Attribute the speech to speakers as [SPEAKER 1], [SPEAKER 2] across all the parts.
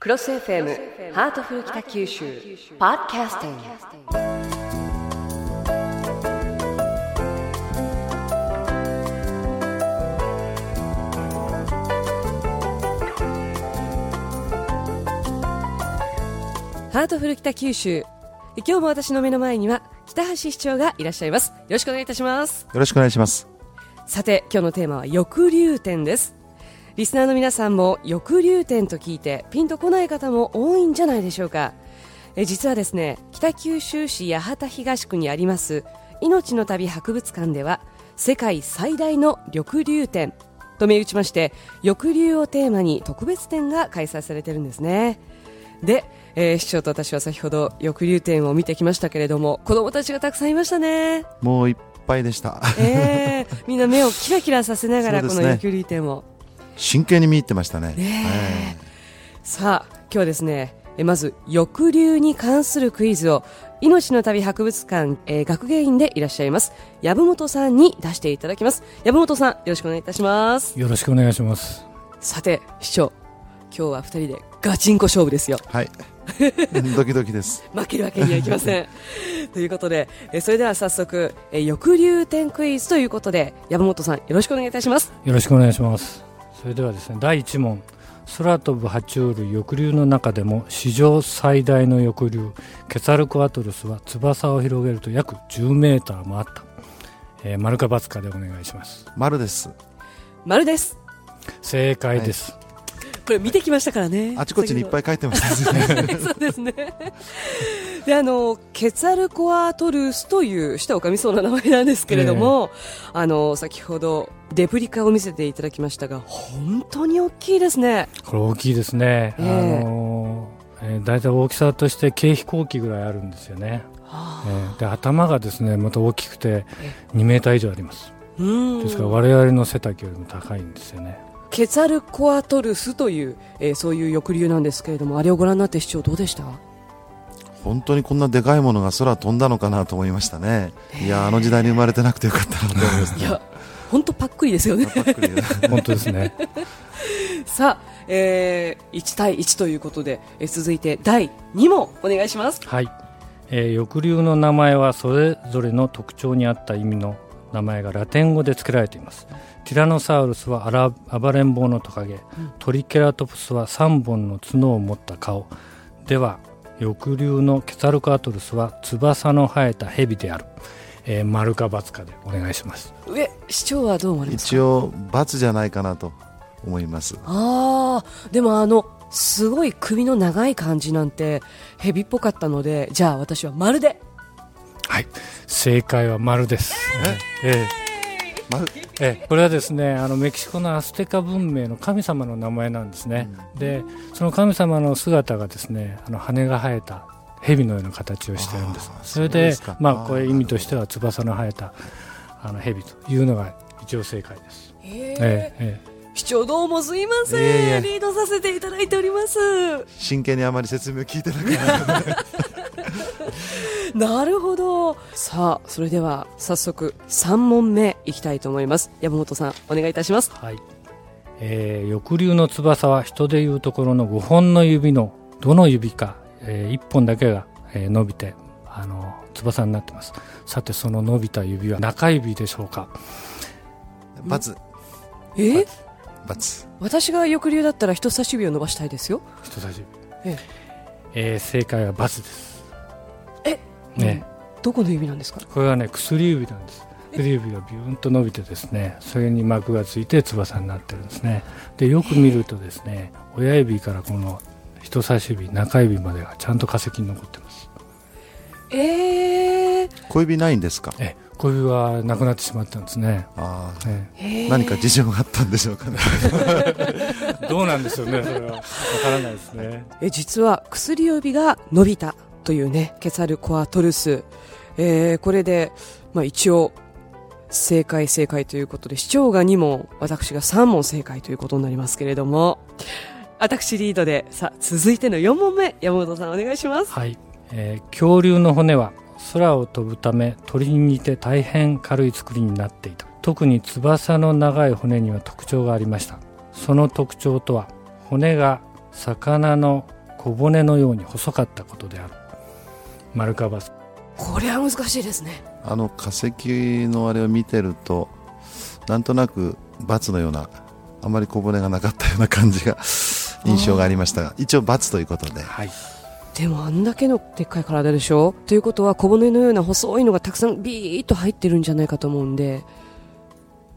[SPEAKER 1] クロス FM ハートフル北九州ポッドキャスティング。ハートフル北九州今日も私の目の前には北橋市長がいらっしゃいます。よろしくお願いいたします。
[SPEAKER 2] よろしくお願いします。
[SPEAKER 1] さて今日のテーマは翼竜展ですリスナーの皆さんも翼流展と聞いてピンとこない方も多いんじゃないでしょうか。え実はですね北九州市八幡東区にあります命の旅博物館では世界最大の緑流展と銘打ちまして翼流をテーマに特別展が開催されているんですね。で、えー市長と私は先ほど翼流展を見てきましたけれども子供たちがたくさんいましたね。
[SPEAKER 2] もういっぱいでした。
[SPEAKER 1] えー、みんな目をキラキラさせながらこの翼流展を
[SPEAKER 2] 真剣に見入ってましたね。
[SPEAKER 1] ねさあ今日はですねえまず翼流に関するクイズを命の旅博物館、えー学芸員でいらっしゃいます籔本さんに出していただきます。籔本さんよろしくお願いいたします。
[SPEAKER 3] よろしくお願いします。
[SPEAKER 1] さて市長今日は二人でガチンコ勝負ですよ。
[SPEAKER 2] はい、はい、ドキドキです。
[SPEAKER 1] 負けるわけにはいきません。ということでえーそれでは早速えー翼流展クイズということで籔本さんよろしくお願いいたします。
[SPEAKER 3] よろしくお願いします。それではですね、第1問。空飛ぶ爬虫類翼竜の中でも史上最大の翼竜ケツァルコアトルスは翼を広げると約10メーターもあった、えー、丸か×かでお願いします。
[SPEAKER 2] 丸です。
[SPEAKER 1] 丸です。
[SPEAKER 3] 正解です、
[SPEAKER 1] これ見てきましたからね。
[SPEAKER 2] あちこちにいっぱい書いてましたね。
[SPEAKER 1] そうですね。で、あの、ケツァルコアトルスという舌を噛みそうな名前なんですけれども、あの、先ほどデプリカを見せていただきましたが、本当に大きいですね。
[SPEAKER 3] これ大きいですね、
[SPEAKER 1] ええ。
[SPEAKER 3] あのーえー、大体大きさとして軽飛行機ぐらいあるんですよね、えーで頭がですねまた大きくて2メーター以上あります。
[SPEAKER 1] うん。
[SPEAKER 3] ですから我々の背丈よりも高いんですよね。
[SPEAKER 1] ケツァルコアトルスという、えーそういう翼竜なんですけれども、あれをご覧になって市長どうでした？
[SPEAKER 2] 本当にこんなでかいものが空飛んだのかなと思いましたね。いやあの時代に生まれてなくてよかったなと思いますね
[SPEAKER 1] いや、本当パックリですよね。
[SPEAKER 2] パックリ。
[SPEAKER 3] 本当ですね。
[SPEAKER 1] さあ、えー、1対1ということで、えー続いて第2問お願いします。
[SPEAKER 3] はい、えー翼竜の名前はそれぞれの特徴に合った意味の名前がラテン語で付けられています。ティラノサウルスはアラ暴れん坊のトカゲ、トリケラトプスは3本の角を持った顔。では翼竜のケツァルカアトルスは翼の生えたヘビである、えー、丸か×かでお願いします。
[SPEAKER 1] 上、市長はどう思われますか？
[SPEAKER 2] 一応罰じゃないかなと思います。
[SPEAKER 1] ああでもあのすごい首の長い感じなんてヘビっぽかったのでじゃあ私は丸で。
[SPEAKER 3] はい。正解は丸です。え？え
[SPEAKER 2] 丸
[SPEAKER 3] ええこれはですねあのメキシコのアステカ文明の神様の名前なんですね、でその神様の姿がですねあの羽が生えた蛇のような形をしてるんです。それで
[SPEAKER 2] そうですか。
[SPEAKER 3] まあこれ意味としては翼の生えたあの蛇というのが一応正解です、
[SPEAKER 1] え
[SPEAKER 3] ええええ。
[SPEAKER 1] 市長どうもすいません、
[SPEAKER 2] いえいえ。
[SPEAKER 1] リードさせていただいております。
[SPEAKER 2] 真剣にあまり説明を聞いてなかった
[SPEAKER 1] なるほど。さあそれでは早速3問目いきたいと思います。山本さんお願いいたします。
[SPEAKER 3] はい、えー翼竜の翼は人でいうところの5本の指のどの指か、え1本だけが、えー伸びてあの翼になってます。さてその伸びた指は中指でしょうか？
[SPEAKER 2] 罰
[SPEAKER 1] え？
[SPEAKER 2] 罰
[SPEAKER 1] 私が翼竜だったら人差し指を伸ばしたいですよ。
[SPEAKER 3] 人差し指。
[SPEAKER 1] え
[SPEAKER 3] え。ー正解はバツです。
[SPEAKER 1] え
[SPEAKER 3] ね、
[SPEAKER 1] どこの指なんですか？
[SPEAKER 3] これはね薬指なんです。薬指がビューンと伸びてですねそれに膜がついて翼になってるんですね。でよく見るとですね親指からこの人差し指中指までがちゃんと化石に残ってます。
[SPEAKER 1] えー、
[SPEAKER 2] 小指ないんですか？
[SPEAKER 3] え小指はなくなってしまったんですね、
[SPEAKER 2] ああ
[SPEAKER 3] え
[SPEAKER 1] え。ー。
[SPEAKER 2] 何か事情があったんでしょうかね。
[SPEAKER 3] え どうなんでしょうねそれは。わからないですね。
[SPEAKER 1] え実は薬指が伸びたというねケツァルコアトルス、えーこれで、まあ、一応正解正解ということで市長が2問私が3問正解ということになりますけれども私リードでさあ続いての4問目山本さんお願いします。
[SPEAKER 3] はい、えー恐竜の骨は空を飛ぶため鳥に似て大変軽い作りになっていた。特に翼の長い骨には特徴がありました。その特徴とは骨が魚の小骨のように細かったことである。マルカバス。
[SPEAKER 1] これは難しいですね。
[SPEAKER 2] あの化石のあれを見てるとなんとなく×のようなあまり小骨がなかったような感じが印象がありましたが一応×ということで、
[SPEAKER 3] はい。
[SPEAKER 1] でもあんだけのでっかい体でしょ？ということは小骨のような細いのがたくさんビーッと入ってるんじゃないかと思うんで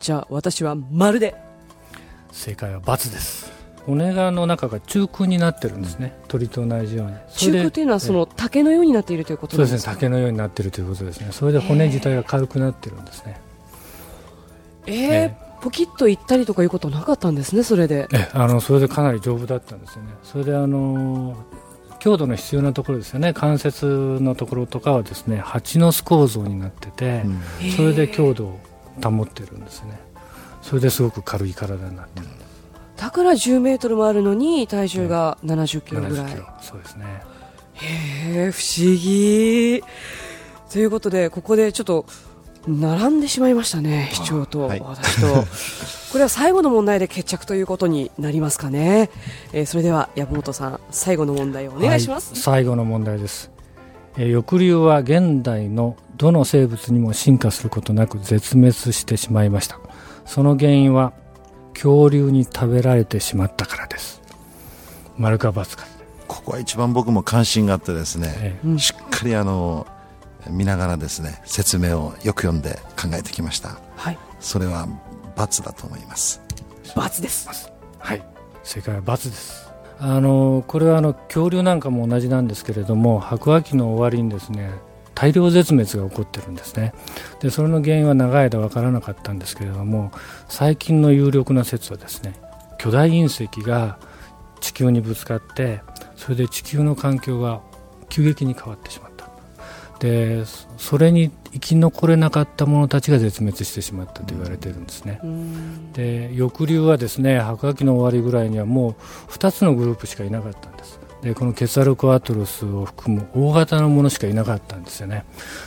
[SPEAKER 1] じゃあ私は丸で。
[SPEAKER 3] 正解は×です骨がの中が中空になってるんですね、鳥と同じように。
[SPEAKER 1] 中空というのはその竹のようになっているということ
[SPEAKER 3] そうで
[SPEAKER 1] なんですすか
[SPEAKER 3] ね。竹のようになってるということですね。それで骨自体が軽くなってるんですね。
[SPEAKER 1] えー。
[SPEAKER 3] え
[SPEAKER 1] ポキッといったりとかいうことなかったんですねそれで。
[SPEAKER 3] えあのそれでかなり丈夫だったんですよね。それであの強度の必要なところですよね。関節のところとかはですね蜂の巣構造になってて、
[SPEAKER 2] うん。
[SPEAKER 3] それで強度を保ってるんですね。それですごく軽い体になってる、
[SPEAKER 1] だから10メートルもあるのに体重が70キロぐら
[SPEAKER 3] 70
[SPEAKER 1] い
[SPEAKER 3] そうですね。
[SPEAKER 1] へえ不思議。ということでここでちょっと並んでしまいましたね市長と
[SPEAKER 2] はい。
[SPEAKER 1] 私と、これは最後の問題で決着ということになりますかね、えーそれでは山本さん最後の問題をお願いします、
[SPEAKER 3] はい。最後の問題です、えー翼竜は現代のどの生物にも進化することなく絶滅してしまいました。その原因は恐竜に食べられてしまったからです。丸か×か、
[SPEAKER 2] ここは一番僕も関心があってですね、
[SPEAKER 3] え
[SPEAKER 1] うん。
[SPEAKER 2] しっかりあの見ながらですね説明をよく読んで考えてきました。
[SPEAKER 1] はい。
[SPEAKER 2] それは×だと思います。
[SPEAKER 1] 罰です。
[SPEAKER 3] はい。正解は×です。あのこれはあの恐竜なんかも同じなんですけれども白亜紀の終わりにですね大量絶滅が起こってるんですね。でそれの原因は長い間分からなかったんですけれども最近の有力な説はですね巨大隕石が地球にぶつかってそれで地球の環境が急激に変わってしまった。でそそれに生き残れなかった者たちが絶滅してしまったと言われてるんですね、
[SPEAKER 1] うん。
[SPEAKER 3] で翼竜はですね白亜紀の終わりぐらいにはもう2つのグループしかいなかったんですでこのケツァルコアトルスを含む大型のものしかいなかったんですよね。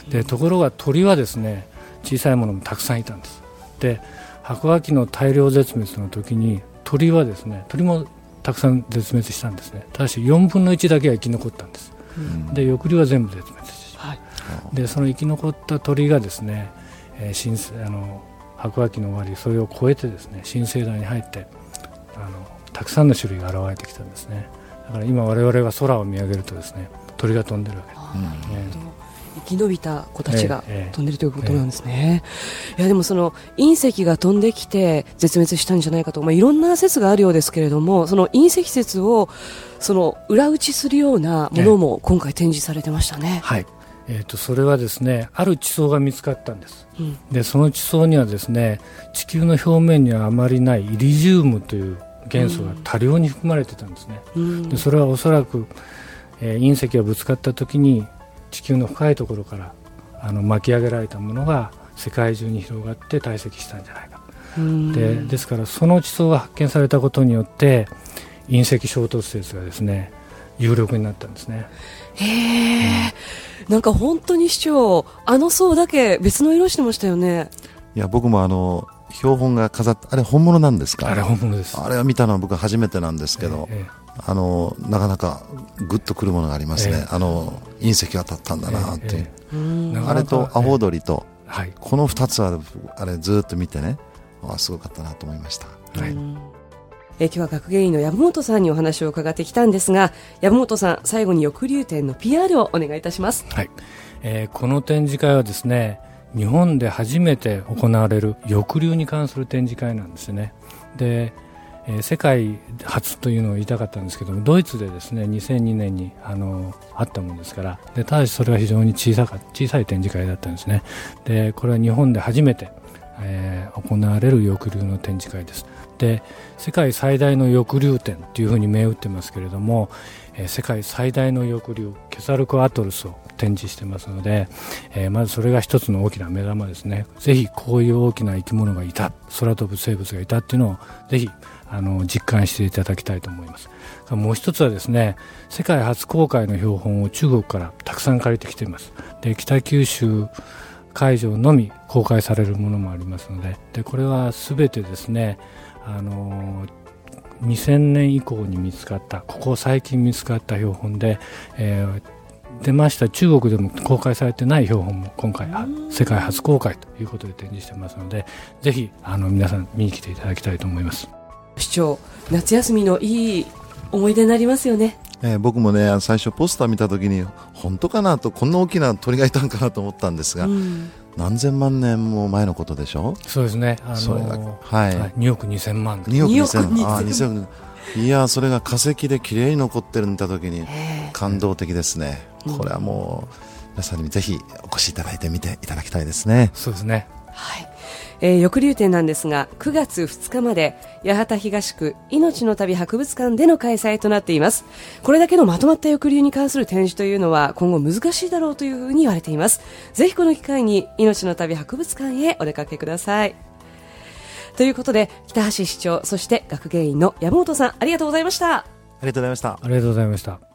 [SPEAKER 3] でところが鳥はですね小さいものもたくさんいたんです。で白亜紀の大量絶滅の時に鳥はですね鳥もたくさん絶滅したんですね。ただし4分の1だけは生き残ったんです。
[SPEAKER 2] うん。
[SPEAKER 3] で翼竜は全部絶滅して
[SPEAKER 1] はい。
[SPEAKER 3] でその生き残った鳥がですね、えー新生あの白亜紀の終わりそれを超えてですね新生代に入ってあのたくさんの種類が現れてきたんですねだから今我々が空を見上げるとですね鳥が飛んでるわけ。です、
[SPEAKER 1] あ
[SPEAKER 2] うん。
[SPEAKER 1] 生き延びた子たちが
[SPEAKER 3] ええええ。
[SPEAKER 1] 飛んでるということなんですね、いやでもその隕石が飛んできて絶滅したんじゃないかと、まあ、いろんな説があるようですけれどもその隕石説をその裏打ちするようなものも今回展示されてましたね、
[SPEAKER 3] はい。えー、とそれはですねある地層が見つかったんです。
[SPEAKER 1] うん。
[SPEAKER 3] でその地層にはですね地球の表面にはあまりないイリジウムという元素が多量に含まれてたんですね、
[SPEAKER 1] うん。
[SPEAKER 3] でそれはおそらく、えー隕石がぶつかった時に地球の深いところからあの巻き上げられたものが世界中に広がって堆積したんじゃないか、
[SPEAKER 1] うん。
[SPEAKER 3] でですからその地層が発見されたことによって隕石衝突説がですね有力になったんですね。
[SPEAKER 1] へえ、なんか本当に市長あの層だけ別の色してましたよね。
[SPEAKER 2] いや僕もあの標本が飾ってあれ本物なんですか？
[SPEAKER 3] あれ本物です。
[SPEAKER 2] あれを見たのは僕初めてなんですけど、
[SPEAKER 3] え
[SPEAKER 2] あのなかなかグッとくるものがありますね、
[SPEAKER 3] ええ。
[SPEAKER 2] あの隕石が当たったんだなっていう、あれとアホウドリと
[SPEAKER 3] えはい。
[SPEAKER 2] この2つはあれずっと見てねあすごかったなと思いました。
[SPEAKER 3] はい。
[SPEAKER 1] うん。えー今日は学芸員の山本さんにお話を伺ってきたんですが山本さん最後に翼竜展の PR をお願いいたします。
[SPEAKER 3] はい。えーこの展示会はですね日本で初めて行われる翼竜に関する展示会なんですね。で、え世界初というのを言いたかったんですけどもドイツでですね2002年にあのあったものですからでただしそれは非常に小さか小さい展示会だったんですね。でこれは日本で初めて、えー行われる翼竜の展示会です。で世界最大の翼竜展というふうに銘打ってますけれども、えー世界最大の翼竜ケサルコアトルスを展示してますので、えーまずそれが一つの大きな目玉ですね。ぜひこういう大きな生き物がいた。空飛ぶ生物がいたっていうのをぜひあの実感していただきたいと思います。もう一つはですね世界初公開の標本を中国からたくさん借りてきています。で北九州会場のみ公開されるものもありますので。でこれは全てですねあの2000年以降に見つかったここ最近見つかった標本で、えー出ました。中国でも公開されてない標本も今回世界初公開ということで展示してますのでぜひあの皆さん見に来ていただきたいと思います。
[SPEAKER 1] 市長夏休みのいい思い出になりますよね。
[SPEAKER 2] えー、僕もね最初ポスター見た時に本当かなとこんな大きな鳥がいたんかなと思ったんですが、うん、何千万年も前のことでしょ？
[SPEAKER 3] そうですね、
[SPEAKER 2] あのー、はい、はい、
[SPEAKER 3] 2億2000万。
[SPEAKER 2] 2億2000万。あ2000いやそれが化石で綺麗に残ってるんだ時に感動的ですね、これはもう皆さんにぜひお越しいただいてみていただきたいですね。
[SPEAKER 3] そうですね。
[SPEAKER 1] はいえー、翼竜展なんですが9月2日まで八幡東区命の旅博物館での開催となっています。これだけのまとまった翼竜に関する展示というのは今後難しいだろうというふうに言われています。ぜひこの機会に命の旅博物館へお出かけください。ということで北橋市長そして学芸員の山本さんありがとうございました。あ
[SPEAKER 2] りがとうございました。
[SPEAKER 3] ありがとうございました